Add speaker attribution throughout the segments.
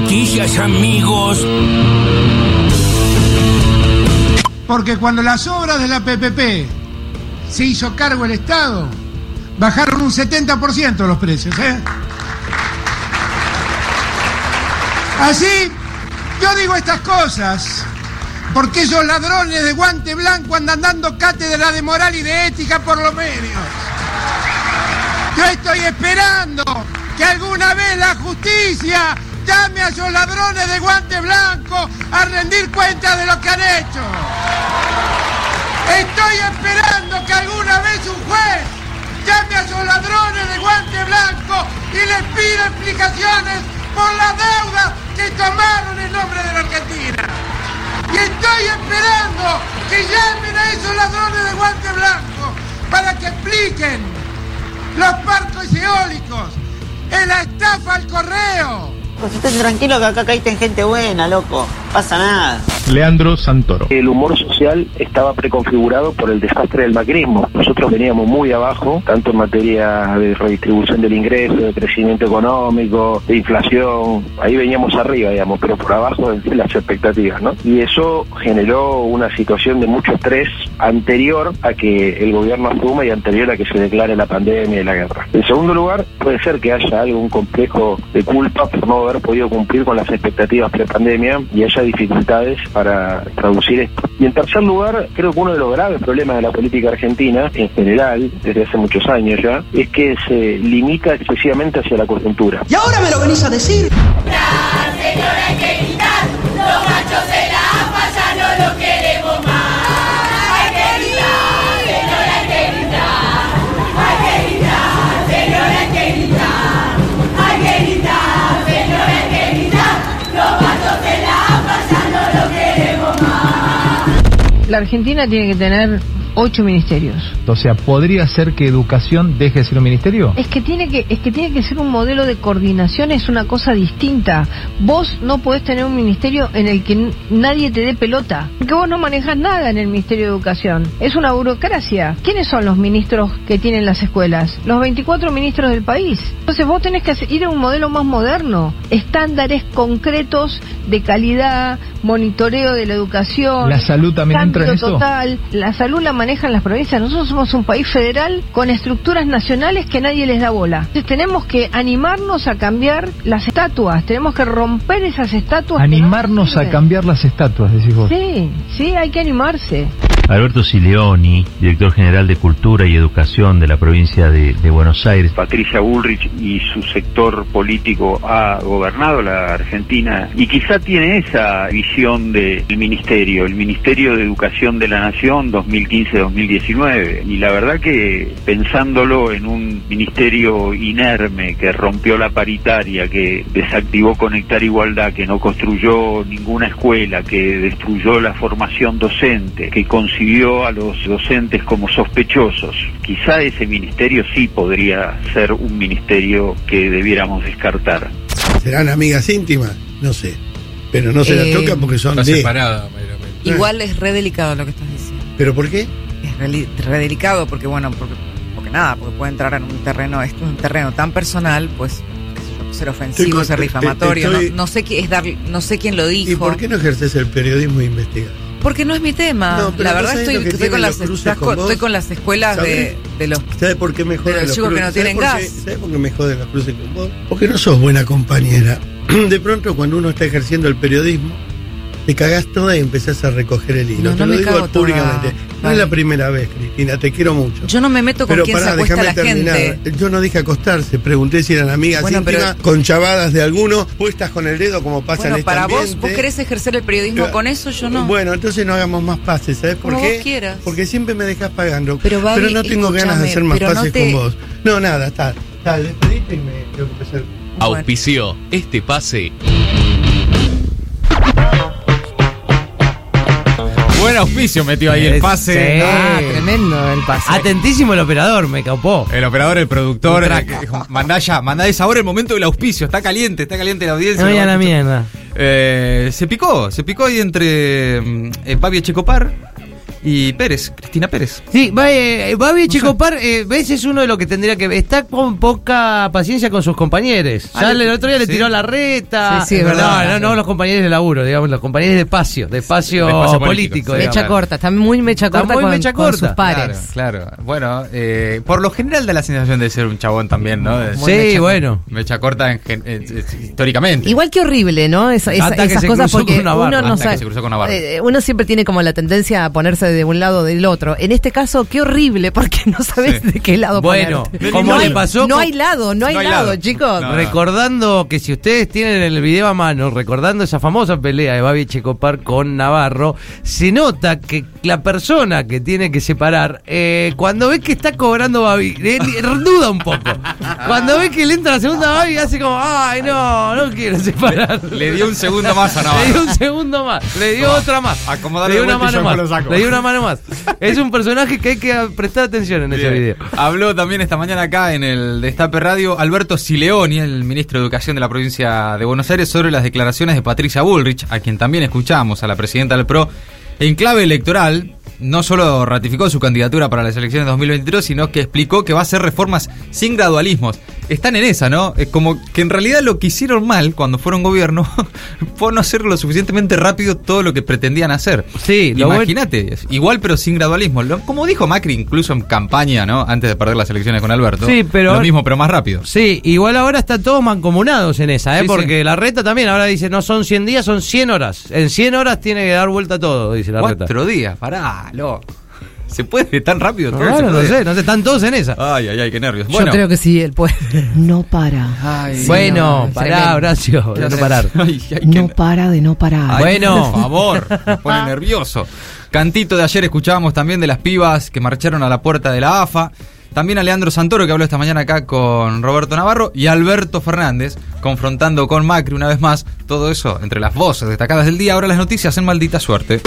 Speaker 1: noticias, amigos.
Speaker 2: Porque cuando las obras de la PPP se hizo cargo el Estado, bajaron un 70% los precios. ¿eh? Así, yo digo estas cosas porque esos ladrones de guante blanco andan dando cátedra de moral y de ética por los medios. Yo estoy esperando que alguna vez la justicia llame a esos ladrones de guante blanco a rendir cuenta de lo que han hecho. Estoy esperando que alguna vez un juez llame a esos ladrones de guante blanco y les pida explicaciones por la deuda que tomaron en nombre de la Argentina. Y estoy esperando que llamen a esos ladrones de guante blanco para que expliquen los parques eólicos, en la estafa al correo.
Speaker 3: Pues estén tranquilo que acá caíste en gente buena, loco. Pasa nada.
Speaker 4: Leandro Santoro.
Speaker 5: El humor social estaba preconfigurado por el desastre del macrismo. Nosotros veníamos muy abajo, tanto en materia de redistribución del ingreso, de crecimiento económico, de inflación. Ahí veníamos arriba, digamos, pero por abajo de las expectativas, ¿no? Y eso generó una situación de mucho estrés anterior a que el gobierno asuma y anterior a que se declare la pandemia y la guerra. En segundo lugar, puede ser que haya algún complejo de culpa por no haber podido cumplir con las expectativas pre-pandemia y haya dificultades para traducir esto. Y en tercer lugar, creo que uno de los graves problemas de la política argentina, en general, desde hace muchos años ya, es que se limita excesivamente hacia la coyuntura.
Speaker 6: ¿Y ahora me lo venís a decir?
Speaker 7: La señora hay que gritar, los machos de la AFA ya no lo queremos La
Speaker 8: Argentina tiene que tener ocho ministerios.
Speaker 4: O sea, ¿podría ser que educación deje de ser un ministerio?
Speaker 8: Es que tiene que es que tiene que ser un modelo de coordinación, es una cosa distinta. Vos no podés tener un ministerio en el que nadie te dé pelota, porque vos no manejas nada en el Ministerio de Educación. Es una burocracia. ¿Quiénes son los ministros que tienen las escuelas? Los 24 ministros del país. Entonces vos tenés que ir a un modelo más moderno, estándares concretos de calidad, monitoreo de la educación.
Speaker 4: ¿La salud también entra en eso?
Speaker 8: total. La salud la manejan las provincias. Nosotros somos un país federal con estructuras nacionales que nadie les da bola. Entonces tenemos que animarnos a cambiar las estatuas. Tenemos que romper esas estatuas. no
Speaker 4: Animarnos a cambiar las estatuas, decís vos.
Speaker 8: Sí, sí, hay que animarse.
Speaker 9: Alberto Sileoni, director general de Cultura y Educación de la provincia de, Buenos Aires.
Speaker 10: Patricia Bullrich y su sector político ha gobernado la Argentina y quizá tiene esa visión del ministerio, el Ministerio de Educación de la Nación 2015-2019. Y la verdad que pensándolo en un ministerio inerme que rompió la paritaria, que desactivó Conectar Igualdad, que no construyó ninguna escuela, que destruyó la formación docente, que concibió a los docentes como sospechosos, quizá ese ministerio sí podría ser un ministerio que debiéramos descartar.
Speaker 11: ¿Serán amigas íntimas? No sé. Pero no se
Speaker 12: Eh,
Speaker 11: las toca porque son
Speaker 12: está
Speaker 11: de...
Speaker 12: separada, Igual es re delicado lo que estás diciendo.
Speaker 11: ¿Pero por qué?
Speaker 12: Es re, re delicado porque, bueno, porque, porque nada, porque puede entrar en un terreno, esto es un terreno tan personal, pues, ser ofensivo,
Speaker 11: Estoy
Speaker 12: ser
Speaker 11: te-
Speaker 12: difamatorio.
Speaker 11: estoy-
Speaker 12: No, no sé qué es dar, no sé quién lo dijo.
Speaker 11: ¿Y por qué no ejerces el periodismo de?
Speaker 12: Porque no es mi tema.
Speaker 11: No, pero
Speaker 12: la
Speaker 11: ¿vos
Speaker 12: verdad estoy, con las,
Speaker 11: cruces
Speaker 12: estás
Speaker 11: con
Speaker 12: con-
Speaker 11: vos?
Speaker 12: estoy con las escuelas de, de los
Speaker 11: ¿Sabes por qué me joden
Speaker 12: de los
Speaker 11: los
Speaker 12: chicos que
Speaker 11: cruces?
Speaker 12: no tienen
Speaker 11: ¿Sabés por
Speaker 12: gas.
Speaker 11: ¿Sabes por qué me joden los cruces con vos? Porque no sos buena compañera. De pronto, cuando uno está ejerciendo el periodismo, te cagás toda y empezás a recoger el hilo.
Speaker 12: No,
Speaker 11: te
Speaker 12: no
Speaker 11: lo
Speaker 12: me
Speaker 11: digo
Speaker 12: cago
Speaker 11: públicamente.
Speaker 12: toda.
Speaker 11: No es la primera vez, Cristina, te quiero mucho.
Speaker 12: Yo no me meto con
Speaker 11: Pero
Speaker 12: quién se
Speaker 11: pará,
Speaker 12: acuesta
Speaker 11: déjame
Speaker 12: la
Speaker 11: terminar.
Speaker 12: gente.
Speaker 11: Yo no dije acostarse, pregunté si eran amigas
Speaker 12: Bueno, pero-
Speaker 11: íntimas, con chavadas de alguno, puestas con el dedo como pasa
Speaker 12: Bueno,
Speaker 11: en este
Speaker 12: para vos,
Speaker 11: ambiente.
Speaker 12: vos querés ejercer el periodismo
Speaker 11: Eh,
Speaker 12: con eso, yo no.
Speaker 11: Bueno, entonces no hagamos más pases, ¿sabes por
Speaker 12: Como
Speaker 11: qué?
Speaker 12: vos quieras.
Speaker 11: Porque siempre me dejas pagando.
Speaker 12: Pero, Babi,
Speaker 11: no tengo ganas de hacer más
Speaker 12: pero no
Speaker 11: pases
Speaker 12: te-
Speaker 11: con vos. No, nada, está. Está, despediste y me tengo que empezar.
Speaker 13: Auspició este pase.
Speaker 14: Buen auspicio metió ahí el pase.
Speaker 15: Sí.
Speaker 14: Ah,
Speaker 15: tremendo el pase.
Speaker 14: Atentísimo
Speaker 15: el operador, me capó.
Speaker 14: El operador, el productor, mandá ya, mandá es ahora el momento del auspicio, está caliente, está caliente la audiencia.
Speaker 15: No,
Speaker 14: a
Speaker 15: la mierda.
Speaker 14: Eh, se picó, se picó ahí entre mm, eh, Pavi Checopar y Pérez, Cristina Pérez.
Speaker 15: Sí, va, eh, Babi Echecopar, eh, ves, es uno de los que tendría que. Está con poca paciencia con sus compañeros.
Speaker 14: Ah,
Speaker 15: Ya
Speaker 14: le-
Speaker 15: el otro día le tiró la reta.
Speaker 12: Sí, sí, es
Speaker 15: no,
Speaker 12: verdad.
Speaker 15: No, no, los compañeros de laburo, digamos, los compañeros de espacio, de espacio,
Speaker 14: espacio
Speaker 15: político.
Speaker 14: político, sí.
Speaker 15: digamos.
Speaker 12: Mecha corta, está muy mecha
Speaker 15: Está
Speaker 12: corta,
Speaker 15: muy
Speaker 12: con,
Speaker 15: mecha
Speaker 12: con
Speaker 15: corta.
Speaker 12: sus pares.
Speaker 14: Claro, claro. Bueno, eh, por lo general da la sensación de ser un chabón también, ¿no? De-
Speaker 15: Sí,
Speaker 12: mecha-
Speaker 15: bueno.
Speaker 14: Mecha corta en gen- eh, eh, históricamente.
Speaker 12: Igual que horrible, ¿no? Esa- esa-
Speaker 15: Hasta que
Speaker 12: esas cosas porque uno no sabe.
Speaker 14: se cruzó con Navarro.
Speaker 12: eh, uno siempre tiene como la tendencia a ponerse de un lado o del otro. En este caso, qué horrible, porque no sabes
Speaker 14: Sí.
Speaker 12: de qué lado
Speaker 15: Bueno,
Speaker 12: ponerte.
Speaker 15: como
Speaker 12: no
Speaker 15: le
Speaker 12: hay,
Speaker 15: pasó
Speaker 12: No hay lado, no hay,
Speaker 14: No hay
Speaker 12: lado,
Speaker 14: lado.
Speaker 12: chicos.
Speaker 14: No, no.
Speaker 15: Recordando que si ustedes tienen el video a mano, recordando esa famosa pelea de Babi Checopar con Navarro, se nota que la persona que tiene que separar, eh, cuando ve que está cobrando Babi, eh, duda un poco. Cuando ve que le entra la segunda Babi, hace como, ay, no, no quiero separar.
Speaker 14: Le dio un segundo más a
Speaker 15: Le
Speaker 14: Navarro.
Speaker 15: dio un segundo más, le dio otra más.
Speaker 14: Acomodale
Speaker 15: le dio
Speaker 14: de
Speaker 15: una mano más. Le dio una Es un personaje que hay que prestar atención en ese video.
Speaker 14: Habló también esta mañana acá en el Destape Radio Alberto Sileoni, el ministro de Educación de la provincia de Buenos Aires, sobre las declaraciones de Patricia Bullrich, a quien también escuchamos, a la presidenta del PRO, en clave electoral. No solo ratificó su candidatura para las elecciones de 2023, sino que explicó que va a hacer reformas sin gradualismos. Están en esa, ¿no? Es como que en realidad lo que hicieron mal cuando fueron gobierno fue no hacer lo suficientemente rápido todo lo que pretendían hacer.
Speaker 15: Sí, bueno-
Speaker 14: Imagínate, igual pero sin gradualismo. Como dijo Macri incluso en campaña, ¿no? Antes de perder las elecciones con Alberto.
Speaker 15: Sí, pero
Speaker 14: Lo
Speaker 15: ahora-
Speaker 14: mismo, pero más rápido.
Speaker 15: Sí, igual ahora están todos mancomunados en esa, ¿eh?
Speaker 14: Sí,
Speaker 15: porque
Speaker 14: sí.
Speaker 15: la reta también ahora dice, no son 100 días, son 100 horas. En 100 horas tiene que dar vuelta todo, dice la reta.
Speaker 14: Cuatro días, pará, loco. ¿Se puede tan rápido? todo?
Speaker 15: Claro,
Speaker 14: ¿Se
Speaker 15: no sé, no sé, están todos en esa.
Speaker 14: Ay, ay, ay, qué nervios.
Speaker 12: Yo creo que sí, él puede. No para.
Speaker 14: Ay,
Speaker 15: bueno,
Speaker 12: no,
Speaker 15: pará. Horacio, de no parar.
Speaker 14: Ay, ay, qué
Speaker 12: No para de no parar.
Speaker 14: Ay,
Speaker 15: Bueno.
Speaker 14: por favor, me pone nervioso. Cantito de ayer escuchábamos también de las pibas que marcharon a la puerta de la AFA. También a Leandro Santoro, que habló esta mañana acá con Roberto Navarro. Y Alberto Fernández, confrontando con Macri una vez más. Todo eso entre las voces destacadas del día. Ahora las noticias en maldita suerte.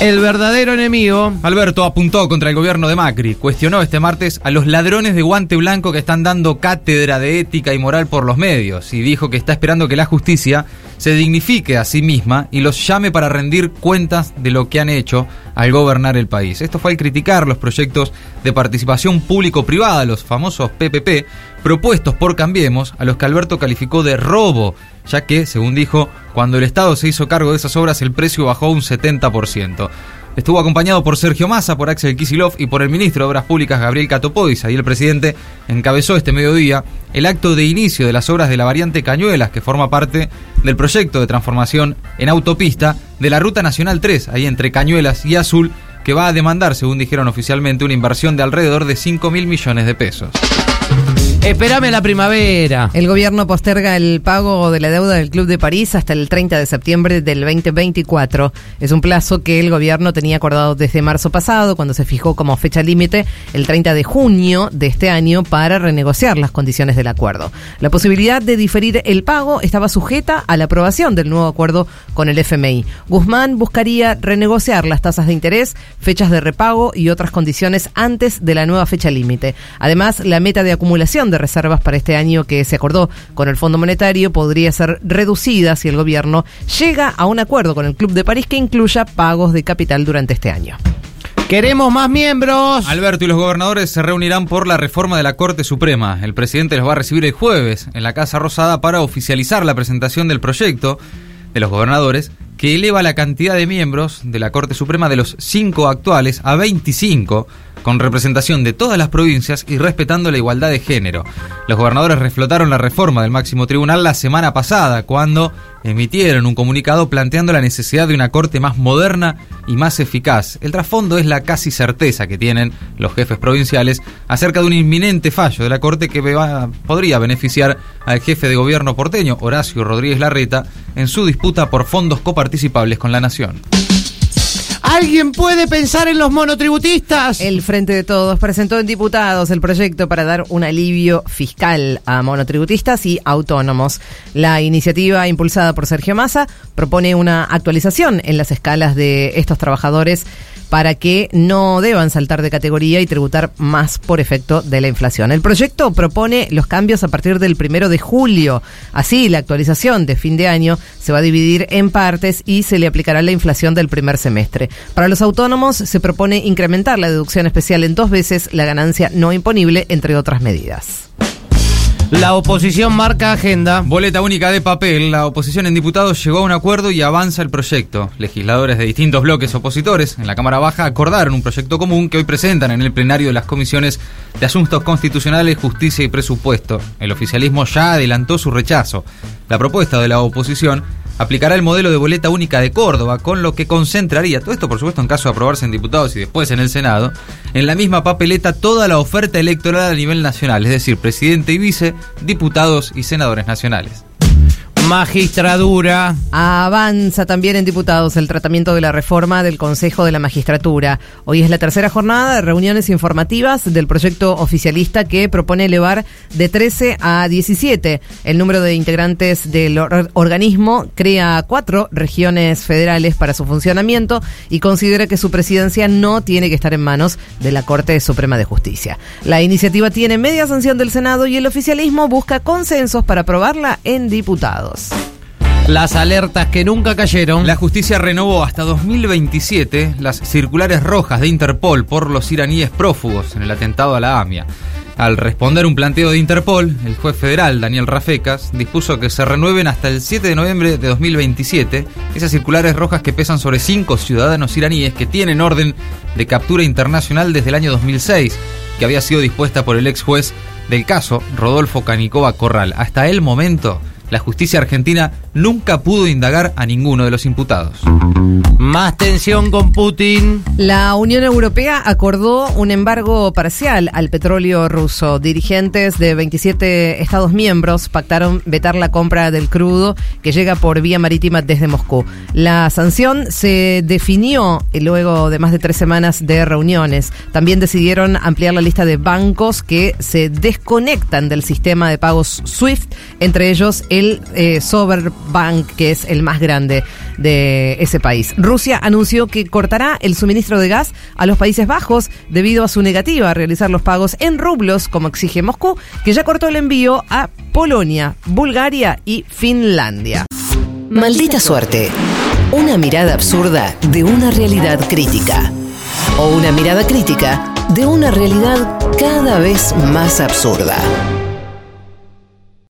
Speaker 15: El verdadero enemigo.
Speaker 14: Alberto apuntó contra el gobierno de Macri. Cuestionó este martes a los ladrones de guante blanco que están dando cátedra de ética y moral por los medios. Y dijo que está esperando que la justicia se dignifique a sí misma y los llame para rendir cuentas de lo que han hecho al gobernar el país. Esto fue al criticar los proyectos de participación público-privada, los famosos PPP, propuestos por Cambiemos, a los que Alberto calificó de robo, ya que, según dijo, cuando el Estado se hizo cargo de esas obras el precio bajó un 70%. Estuvo acompañado por Sergio Massa, por Axel Kisilov y por el ministro de Obras Públicas Gabriel Catopodis. Ahí el presidente encabezó este mediodía el acto de inicio de las obras de la variante Cañuelas, que forma parte del proyecto de transformación en autopista de la Ruta Nacional 3, ahí entre Cañuelas y Azul, que va a demandar, según dijeron oficialmente, una inversión de alrededor de 5 mil millones de pesos.
Speaker 15: Espérame la primavera.
Speaker 12: El gobierno posterga el pago de la deuda del Club de París hasta el 30 de septiembre del 2024. Es un plazo que el gobierno tenía acordado desde marzo pasado, cuando se fijó como fecha límite el 30 de junio de este año para renegociar las condiciones del acuerdo. La posibilidad de diferir el pago estaba sujeta a la aprobación del nuevo acuerdo con el FMI. Guzmán buscaría renegociar las tasas de interés, fechas de repago y otras condiciones antes de la nueva fecha límite. Además, la meta de acumulación de reservas para este año que se acordó con el Fondo Monetario podría ser reducida si el gobierno llega a un acuerdo con el Club de París que incluya pagos de capital durante este año.
Speaker 15: Queremos más miembros.
Speaker 14: Alberto y los gobernadores se reunirán por la reforma de la Corte Suprema. El presidente los va a recibir el jueves en la Casa Rosada para oficializar la presentación del proyecto de los gobernadores que eleva la cantidad de miembros de la Corte Suprema de los cinco actuales a 25, con representación de todas las provincias y respetando la igualdad de género. Los gobernadores reflotaron la reforma del máximo tribunal la semana pasada, cuando emitieron un comunicado planteando la necesidad de una Corte más moderna y más eficaz. El trasfondo es la casi certeza que tienen los jefes provinciales acerca de un inminente fallo de la Corte que podría beneficiar al jefe de gobierno porteño, Horacio Rodríguez Larreta, en su disputa por fondos coparticipables con la Nación.
Speaker 15: ¿Alguien puede pensar en los monotributistas?
Speaker 12: El Frente de Todos presentó en diputados el proyecto para dar un alivio fiscal a monotributistas y autónomos. La iniciativa impulsada por Sergio Massa propone una actualización en las escalas de estos trabajadores para que no deban saltar de categoría y tributar más por efecto de la inflación. El proyecto propone los cambios a partir del primero de julio. Así, la actualización de fin de año se va a dividir en partes y se le aplicará la inflación del primer semestre. Para los autónomos se propone incrementar la deducción especial en dos veces la ganancia no imponible, entre otras medidas.
Speaker 15: La oposición marca agenda.
Speaker 14: Boleta única de papel. La oposición en diputados llegó a un acuerdo y avanza el proyecto. Legisladores de distintos bloques opositores en la Cámara Baja acordaron un proyecto común que hoy presentan en el plenario de las comisiones de Asuntos Constitucionales, Justicia y Presupuesto. El oficialismo ya adelantó su rechazo. La propuesta de la oposición aplicará el modelo de boleta única de Córdoba, con lo que concentraría, todo esto por supuesto en caso de aprobarse en diputados y después en el Senado, en la misma papeleta toda la oferta electoral a nivel nacional, es decir, presidente y vice, diputados y senadores nacionales.
Speaker 15: Magistradura.
Speaker 12: Avanza también en diputados el tratamiento de la reforma del Consejo de la Magistratura. Hoy es la tercera jornada de reuniones informativas del proyecto oficialista que propone elevar de 13 a 17 el número de integrantes del or- organismo, crea cuatro regiones federales para su funcionamiento y considera que su presidencia no tiene que estar en manos de la Corte Suprema de Justicia. La iniciativa tiene media sanción del Senado y el oficialismo busca consensos para aprobarla en diputados.
Speaker 15: Las alertas que nunca cayeron.
Speaker 14: La justicia renovó hasta 2027 las circulares rojas de Interpol por los iraníes prófugos en el atentado a la AMIA. Al responder un planteo de Interpol, el juez federal Daniel Rafecas dispuso que se renueven hasta el 7 de noviembre de 2027 esas circulares rojas que pesan sobre cinco ciudadanos iraníes que tienen orden de captura internacional desde el año 2006, que había sido dispuesta por el ex juez del caso, Rodolfo Canicova Corral. Hasta el momento, la justicia argentina nunca pudo indagar a ninguno de los imputados.
Speaker 15: Más tensión con Putin.
Speaker 12: La Unión Europea acordó un embargo parcial al petróleo ruso. Dirigentes de 27 Estados miembros pactaron vetar la compra del crudo que llega por vía marítima desde Moscú. La sanción se definió luego de más de tres semanas de reuniones. También decidieron ampliar la lista de bancos que se desconectan del sistema de pagos SWIFT, entre ellos el eh, Soberbank, que es el más grande de ese país. Rusia anunció que cortará el suministro de gas a los Países Bajos debido a su negativa a realizar los pagos en rublos, como exige Moscú, que ya cortó el envío a Polonia, Bulgaria y Finlandia.
Speaker 6: Maldita suerte. Una mirada absurda de una realidad crítica. O una mirada crítica de una realidad cada vez más absurda.